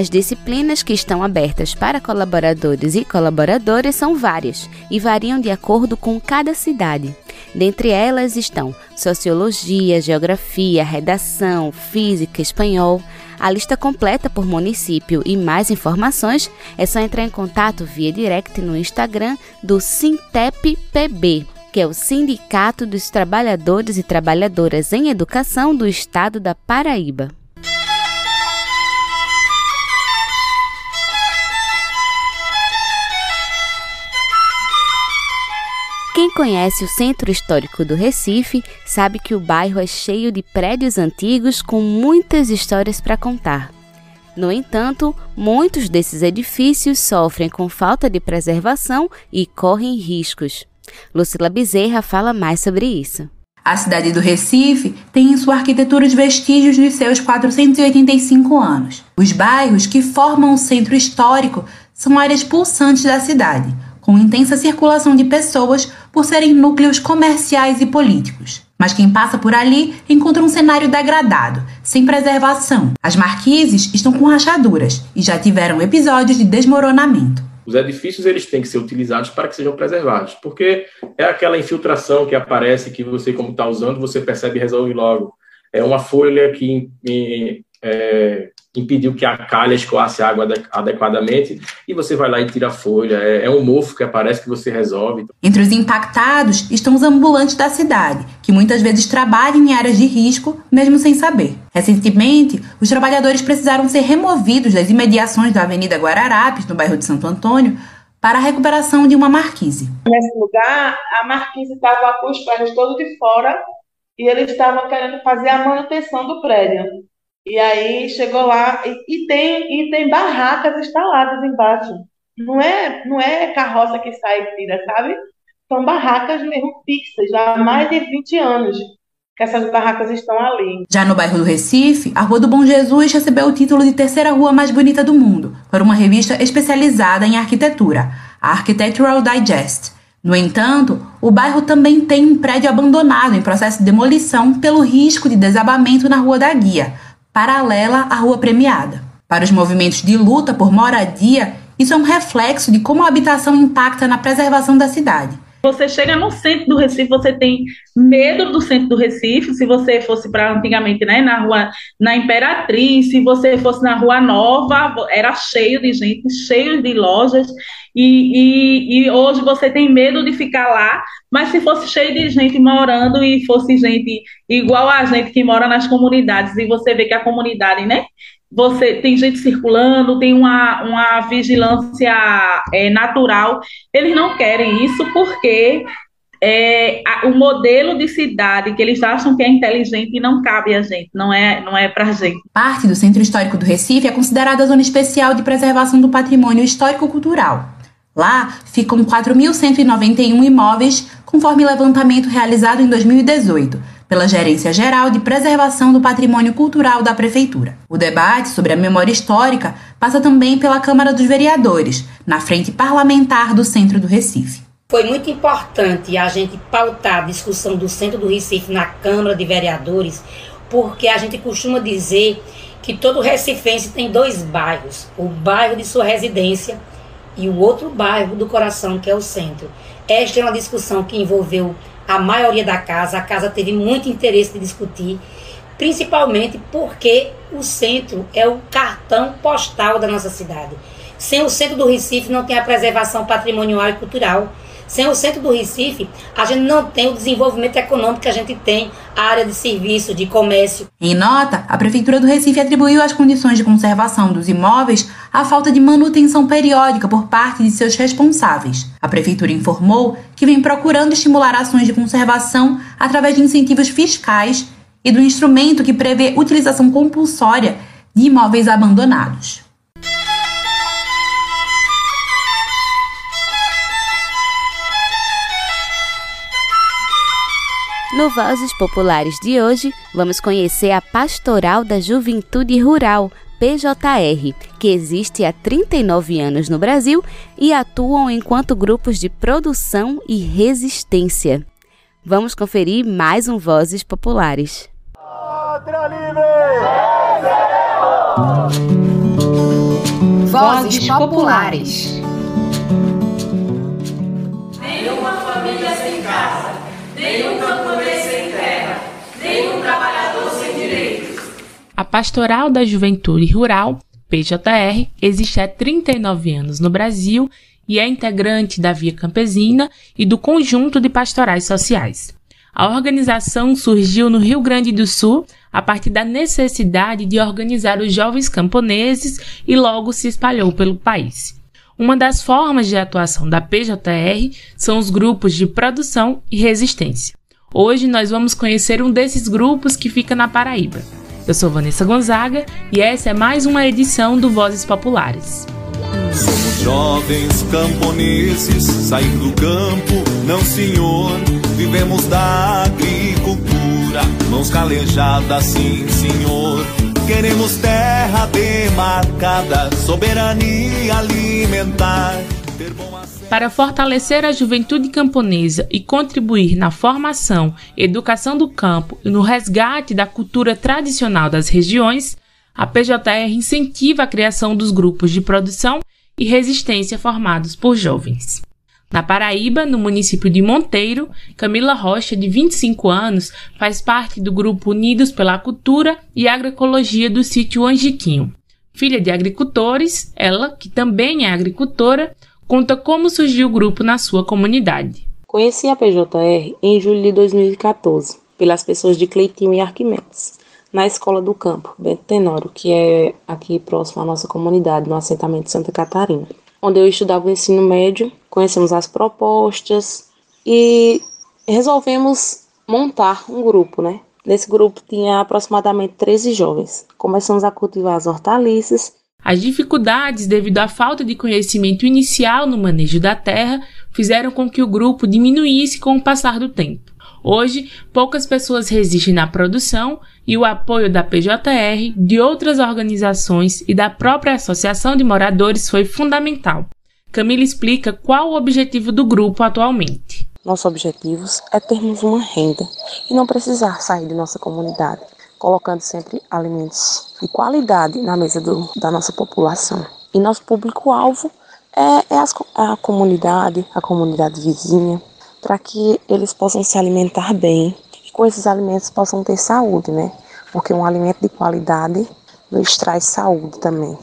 As disciplinas que estão abertas para colaboradores e colaboradoras são várias e variam de acordo com cada cidade. Dentre elas estão Sociologia, Geografia, Redação, Física, Espanhol. A lista completa por município e mais informações é só entrar em contato via direct no Instagram do Sintep PB, que é o Sindicato dos Trabalhadores e Trabalhadoras em Educação do Estado da Paraíba. Quem conhece o centro histórico do Recife sabe que o bairro é cheio de prédios antigos com muitas histórias para contar. No entanto, muitos desses edifícios sofrem com falta de preservação e correm riscos. Lucila Bezerra fala mais sobre isso. A cidade do Recife tem em sua arquitetura os vestígios de seus 485 anos. Os bairros que formam o centro histórico são áreas pulsantes da cidade, com intensa circulação de pessoas por serem núcleos comerciais e políticos. Mas quem passa por ali encontra um cenário degradado, sem preservação. As marquises estão com rachaduras e já tiveram episódios de desmoronamento. Os edifícios eles têm que ser utilizados para que sejam preservados, porque é aquela infiltração que aparece que você, como está usando, você percebe e resolve logo. É uma folha que é, impediu que a calha escoasse água adequadamente e você vai lá e tira a folha. É, é, um mofo que aparece que você resolve. Entre os impactados estão os ambulantes da cidade, que muitas vezes trabalham em áreas de risco, mesmo sem saber. Recentemente, os trabalhadores precisaram ser removidos das imediações da Avenida Guararapes, no bairro de Santo Antônio, para a recuperação de uma marquise. Nesse lugar, a marquise estava com os prédios todos de fora e eles estavam querendo fazer a manutenção do prédio. E aí chegou lá e, e, tem e tem barracas instaladas embaixo. Não é não é carroça que sai e tira, sabe? São barracas mesmo fixas, já há mais de 20 anos que essas barracas estão ali. Já no bairro do Recife, a Rua do Bom Jesus recebeu o título de terceira rua mais bonita do mundo por uma revista especializada em arquitetura, a Architectural Digest. No entanto, o bairro também tem um prédio abandonado em processo de demolição pelo risco de desabamento na Rua da Guia, paralela à rua premiada. Para os movimentos de luta por moradia, isso é um reflexo de como a habitação impacta na preservação da cidade. Você chega no centro do Recife, você tem medo do centro do Recife. Se você fosse para antigamente, né, na rua, na Imperatriz, se você fosse na Rua Nova, era cheio de gente, cheio de lojas. E, e, e hoje você tem medo de ficar lá, mas se fosse cheio de gente morando e fosse gente igual a gente que mora nas comunidades, e você vê que a comunidade, né, você tem gente circulando, tem uma, uma vigilância é, natural. Eles não querem isso porque é, a, o modelo de cidade que eles acham que é inteligente não cabe a gente, não é, não é para gente. Parte do Centro Histórico do Recife é considerada zona especial de preservação do patrimônio histórico-cultural. Lá ficam 4.191 imóveis, conforme levantamento realizado em 2018 pela Gerência Geral de Preservação do Patrimônio Cultural da Prefeitura. O debate sobre a memória histórica passa também pela Câmara dos Vereadores, na frente parlamentar do centro do Recife. Foi muito importante a gente pautar a discussão do centro do Recife na Câmara de Vereadores, porque a gente costuma dizer que todo recifense tem dois bairros: o bairro de sua residência e o outro bairro do coração, que é o centro. Esta é uma discussão que envolveu a maioria da casa, a casa teve muito interesse de discutir, principalmente porque o centro é o cartão postal da nossa cidade. Sem o centro do Recife não tem a preservação patrimonial e cultural sem o centro do Recife, a gente não tem o desenvolvimento econômico que a gente tem, a área de serviço, de comércio. Em nota, a Prefeitura do Recife atribuiu às condições de conservação dos imóveis a falta de manutenção periódica por parte de seus responsáveis. A Prefeitura informou que vem procurando estimular ações de conservação através de incentivos fiscais e do instrumento que prevê utilização compulsória de imóveis abandonados. No Vozes Populares de hoje, vamos conhecer a Pastoral da Juventude Rural, PJR, que existe há 39 anos no Brasil e atuam enquanto grupos de produção e resistência. Vamos conferir mais um Vozes Populares. Vozes Populares. Pastoral da Juventude Rural, PJR, existe há 39 anos no Brasil e é integrante da Via Campesina e do conjunto de pastorais sociais. A organização surgiu no Rio Grande do Sul a partir da necessidade de organizar os jovens camponeses e logo se espalhou pelo país. Uma das formas de atuação da PJR são os grupos de produção e resistência. Hoje nós vamos conhecer um desses grupos que fica na Paraíba. Eu sou Vanessa Gonzaga e essa é mais uma edição do Vozes Populares. Somos jovens camponeses, saindo do campo, não senhor. Vivemos da agricultura, mãos calejadas, sim senhor. Queremos terra demarcada, soberania alimentar. Para fortalecer a juventude camponesa e contribuir na formação, educação do campo e no resgate da cultura tradicional das regiões, a PJR incentiva a criação dos grupos de produção e resistência formados por jovens. Na Paraíba, no município de Monteiro, Camila Rocha, de 25 anos, faz parte do grupo Unidos pela Cultura e Agroecologia do sítio Angiquinho. Filha de agricultores, ela, que também é agricultora, conta como surgiu o grupo na sua comunidade. Conheci a PJR em julho de 2014, pelas pessoas de Cleitinho e Arquimedes, na Escola do Campo, Bento Tenório, que é aqui próximo à nossa comunidade, no assentamento de Santa Catarina onde eu estudava o ensino médio, conhecemos as propostas e resolvemos montar um grupo, né? Nesse grupo tinha aproximadamente 13 jovens. Começamos a cultivar as hortaliças. As dificuldades devido à falta de conhecimento inicial no manejo da terra fizeram com que o grupo diminuísse com o passar do tempo. Hoje, poucas pessoas resistem na produção e o apoio da PJR, de outras organizações e da própria Associação de Moradores foi fundamental. Camila explica qual o objetivo do grupo atualmente. Nosso objetivo é termos uma renda e não precisar sair de nossa comunidade, colocando sempre alimentos de qualidade na mesa do, da nossa população. E nosso público-alvo é, é as, a comunidade, a comunidade vizinha, para que eles possam se alimentar bem e com esses alimentos possam ter saúde, né? Porque um alimento de qualidade nos traz saúde também.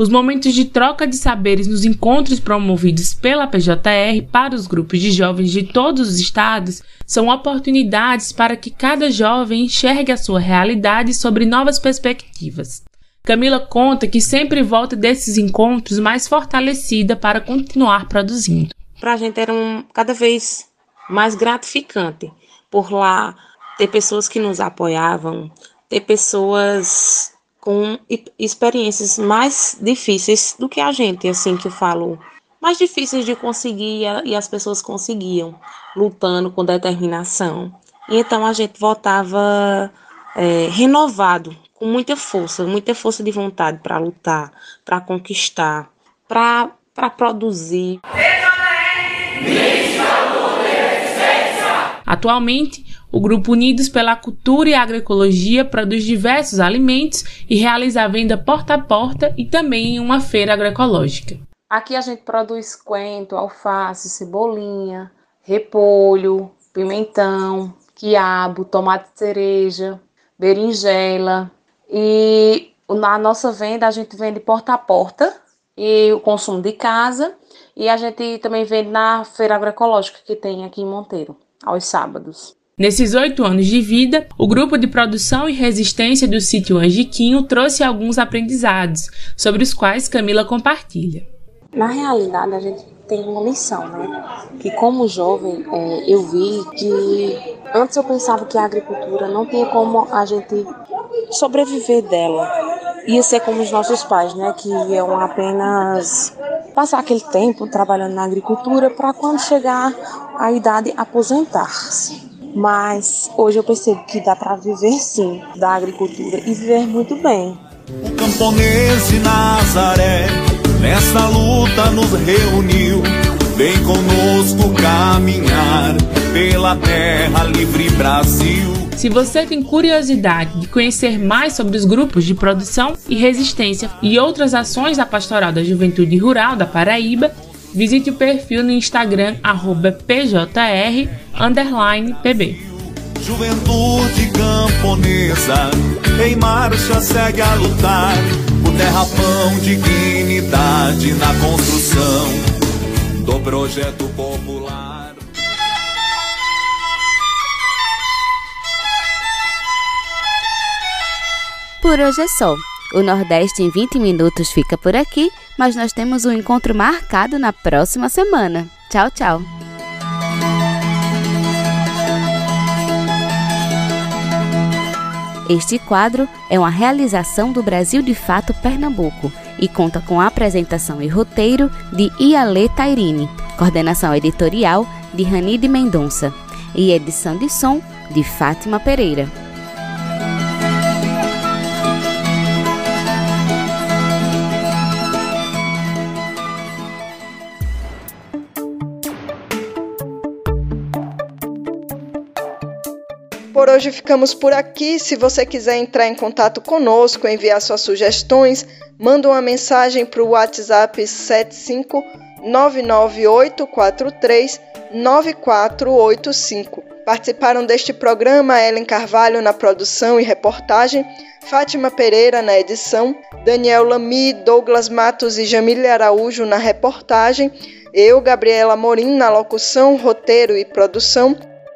Os momentos de troca de saberes nos encontros promovidos pela PJR para os grupos de jovens de todos os estados são oportunidades para que cada jovem enxergue a sua realidade sobre novas perspectivas. Camila conta que sempre volta desses encontros mais fortalecida para continuar produzindo. Para a gente era um, cada vez mais gratificante por lá ter pessoas que nos apoiavam, ter pessoas com experiências mais difíceis do que a gente, assim que eu falo, mais difíceis de conseguir e as pessoas conseguiam, lutando com determinação. E então a gente voltava é, renovado, com muita força, muita força de vontade para lutar, para conquistar, para produzir. Atualmente, o Grupo Unidos pela Cultura e Agroecologia produz diversos alimentos e realiza a venda porta a porta e também em uma feira agroecológica. Aqui a gente produz coentro, alface, cebolinha, repolho, pimentão, quiabo, tomate cereja, berinjela. E na nossa venda a gente vende porta a porta e o consumo de casa. E a gente também vende na feira agroecológica que tem aqui em Monteiro aos sábados. Nesses oito anos de vida, o grupo de produção e resistência do sítio Angiquinho trouxe alguns aprendizados, sobre os quais Camila compartilha. Na realidade, a gente tem uma lição, né? Que como jovem, é, eu vi que antes eu pensava que a agricultura não tinha como a gente sobreviver dela. Ia ser como os nossos pais, né? Que iam apenas passar aquele tempo trabalhando na agricultura para quando chegar a idade aposentar-se. Mas hoje eu percebo que dá para viver sim da agricultura e viver muito bem. O camponês de Nazaré, nessa luta nos reuniu. Vem conosco caminhar pela terra livre Brasil. Se você tem curiosidade de conhecer mais sobre os grupos de produção e resistência e outras ações da Pastoral da Juventude Rural da Paraíba, visite o perfil no Instagram pjr_pb. Juventude camponesa em marcha segue a lutar por terra, pão, dignidade na construção do projeto popular. Por hoje é só. O Nordeste em 20 minutos fica por aqui, mas nós temos um encontro marcado na próxima semana. Tchau, tchau. Este quadro é uma realização do Brasil de Fato Pernambuco e conta com a apresentação e roteiro de Iale Tairine, coordenação editorial de Ranide Mendonça e edição de som de Fátima Pereira. Por hoje ficamos por aqui. Se você quiser entrar em contato conosco, enviar suas sugestões, manda uma mensagem para o WhatsApp 75998439485. Participaram deste programa Ellen Carvalho na produção e reportagem, Fátima Pereira na edição, Daniel Lamy, Douglas Matos e Jamile Araújo na reportagem, eu, Gabriela Morim, na locução, roteiro e produção